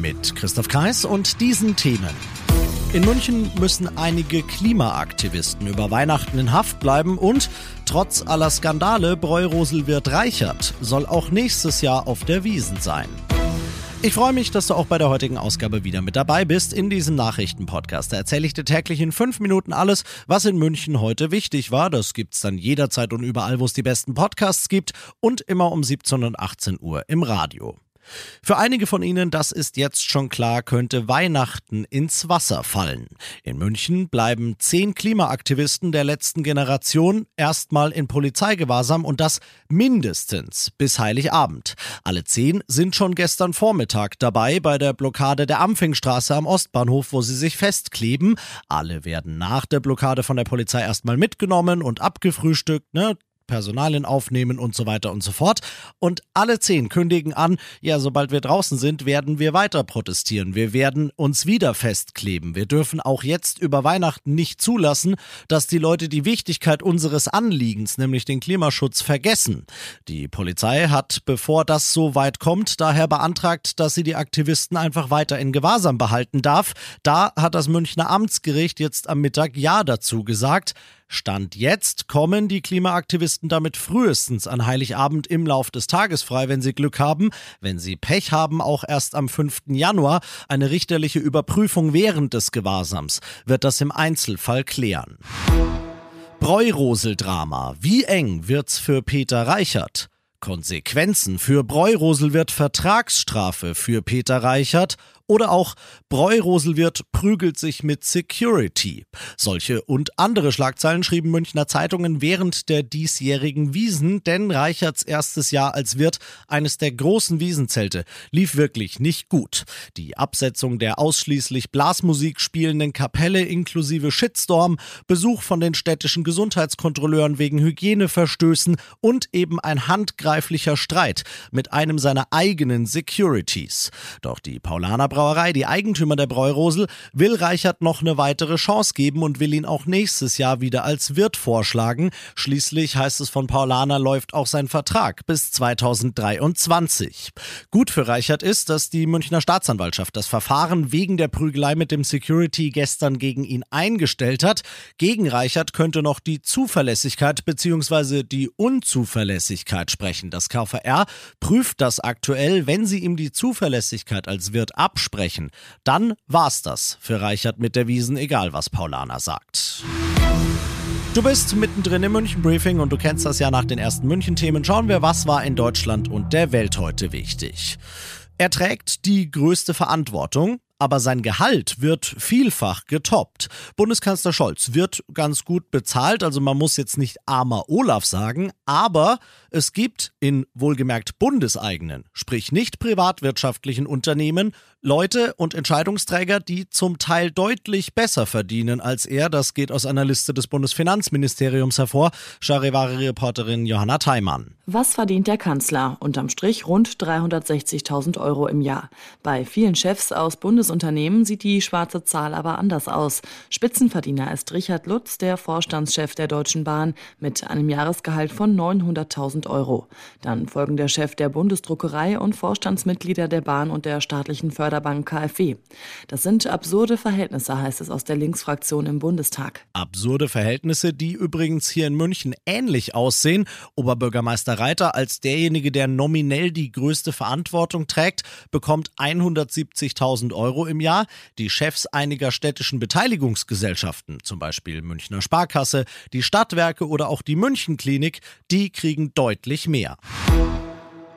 Mit Christoph Kreis und diesen Themen. In München müssen einige Klimaaktivisten über Weihnachten in Haft bleiben und trotz aller Skandale Bräurosel wird Reichert, soll auch nächstes Jahr auf der Wiesen sein. Ich freue mich, dass du auch bei der heutigen Ausgabe wieder mit dabei bist in diesem Nachrichtenpodcast. Da erzähle ich dir täglich in fünf Minuten alles, was in München heute wichtig war. Das gibt's dann jederzeit und überall, wo es die besten Podcasts gibt und immer um 17 und 18 Uhr im Radio. Für einige von Ihnen, das ist jetzt schon klar, könnte Weihnachten ins Wasser fallen. In München bleiben zehn Klimaaktivisten der letzten Generation erstmal in Polizeigewahrsam und das mindestens bis Heiligabend. Alle zehn sind schon gestern Vormittag dabei bei der Blockade der Amfingstraße am Ostbahnhof, wo sie sich festkleben. Alle werden nach der Blockade von der Polizei erstmal mitgenommen und abgefrühstückt. Ne? Personalien aufnehmen und so weiter und so fort. Und alle zehn kündigen an, ja, sobald wir draußen sind, werden wir weiter protestieren. Wir werden uns wieder festkleben. Wir dürfen auch jetzt über Weihnachten nicht zulassen, dass die Leute die Wichtigkeit unseres Anliegens, nämlich den Klimaschutz, vergessen. Die Polizei hat, bevor das so weit kommt, daher beantragt, dass sie die Aktivisten einfach weiter in Gewahrsam behalten darf. Da hat das Münchner Amtsgericht jetzt am Mittag Ja dazu gesagt. Stand jetzt kommen die Klimaaktivisten damit frühestens an Heiligabend im Lauf des Tages frei, wenn sie Glück haben. Wenn sie Pech haben, auch erst am 5. Januar. Eine richterliche Überprüfung während des Gewahrsams wird das im Einzelfall klären. Bräurosel-Drama. Wie eng wird's für Peter Reichert? Konsequenzen für Bräurosel wird Vertragsstrafe für Peter Reichert oder auch Bräurosel prügelt sich mit Security. Solche und andere Schlagzeilen schrieben Münchner Zeitungen während der diesjährigen Wiesen, denn Reicherts erstes Jahr als Wirt eines der großen Wiesenzelte lief wirklich nicht gut. Die Absetzung der ausschließlich Blasmusik spielenden Kapelle inklusive Shitstorm, Besuch von den städtischen Gesundheitskontrolleuren wegen Hygieneverstößen und eben ein handgreiflicher Streit mit einem seiner eigenen Securities. Doch die Paulaner Brauerei, die Eigentümer der Bräurosel, will Reichert noch eine weitere Chance geben und will ihn auch nächstes Jahr wieder als Wirt vorschlagen. Schließlich heißt es von Paulaner läuft auch sein Vertrag bis 2023. Gut für Reichert ist, dass die Münchner Staatsanwaltschaft das Verfahren wegen der Prügelei mit dem Security gestern gegen ihn eingestellt hat. Gegen Reichert könnte noch die Zuverlässigkeit bzw. die Unzuverlässigkeit sprechen. Das KVR prüft das aktuell, wenn sie ihm die Zuverlässigkeit als Wirt absprechen sprechen, dann war's das für Reichert mit der Wiesen, egal was Paulaner sagt. Du bist mittendrin im München Briefing und du kennst das ja nach den ersten München-Themen. Schauen wir, was war in Deutschland und der Welt heute wichtig. Er trägt die größte Verantwortung, aber sein Gehalt wird vielfach getoppt. Bundeskanzler Scholz wird ganz gut bezahlt, also man muss jetzt nicht armer Olaf sagen, aber es gibt in wohlgemerkt bundeseigenen, sprich nicht privatwirtschaftlichen Unternehmen Leute und Entscheidungsträger, die zum Teil deutlich besser verdienen als er. Das geht aus einer Liste des Bundesfinanzministeriums hervor. Charivari-Reporterin Johanna Theimann. Was verdient der Kanzler? Unterm Strich rund 360.000 Euro im Jahr. Bei vielen Chefs aus Bundesunternehmen sieht die schwarze Zahl aber anders aus. Spitzenverdiener ist Richard Lutz, der Vorstandschef der Deutschen Bahn, mit einem Jahresgehalt von 900.000 Euro. Dann folgen der Chef der Bundesdruckerei und Vorstandsmitglieder der Bahn und der staatlichen Förderbank KfW. Das sind absurde Verhältnisse, heißt es aus der Linksfraktion im Bundestag. Absurde Verhältnisse, die übrigens hier in München ähnlich aussehen. Oberbürgermeister Reiter als derjenige, der nominell die größte Verantwortung trägt, bekommt 170.000 Euro im Jahr. Die Chefs einiger städtischen Beteiligungsgesellschaften, zum Beispiel Münchner Sparkasse, die Stadtwerke oder auch die Münchenklinik, die kriegen deutlich mehr.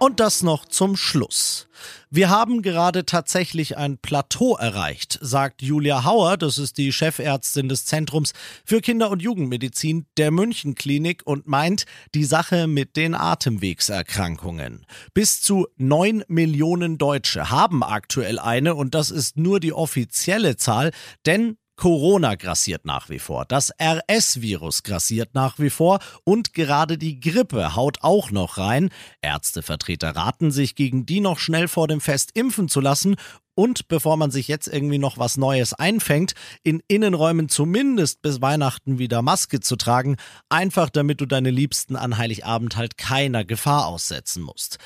Und das noch zum Schluss. Wir haben gerade tatsächlich ein Plateau erreicht, sagt Julia Hauer, das ist die Chefärztin des Zentrums für Kinder- und Jugendmedizin der Münchenklinik und meint die Sache mit den Atemwegserkrankungen. Bis zu neun Millionen Deutsche haben aktuell eine und das ist nur die offizielle Zahl, denn Corona grassiert nach wie vor, das RS-Virus grassiert nach wie vor. Und gerade die Grippe haut auch noch rein. Ärztevertreter raten sich, gegen die noch schnell vor dem Fest impfen zu lassen. Und bevor man sich jetzt irgendwie noch was Neues einfängt, in Innenräumen zumindest bis Weihnachten wieder Maske zu tragen, einfach damit du deine Liebsten an Heiligabend halt keiner Gefahr aussetzen musst.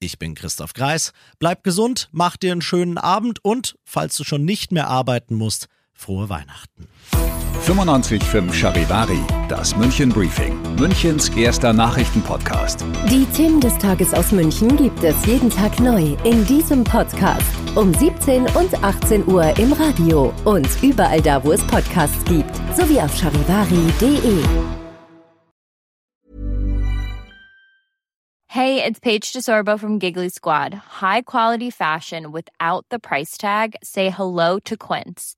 Ich bin Christoph Greis, bleib gesund, mach dir einen schönen Abend und, falls du schon nicht mehr arbeiten musst, Frohe Weihnachten. 95.5 Charivari, das München Briefing, Münchens erster Nachrichtenpodcast. Die Themen des Tages aus München gibt es jeden Tag neu in diesem Podcast. Um 17 und 18 Uhr im Radio und überall da, wo es Podcasts gibt, sowie auf charivari.de. Hey, it's Paige DeSorbo from Giggly Squad. High quality fashion without the price tag? Say hello to Quince.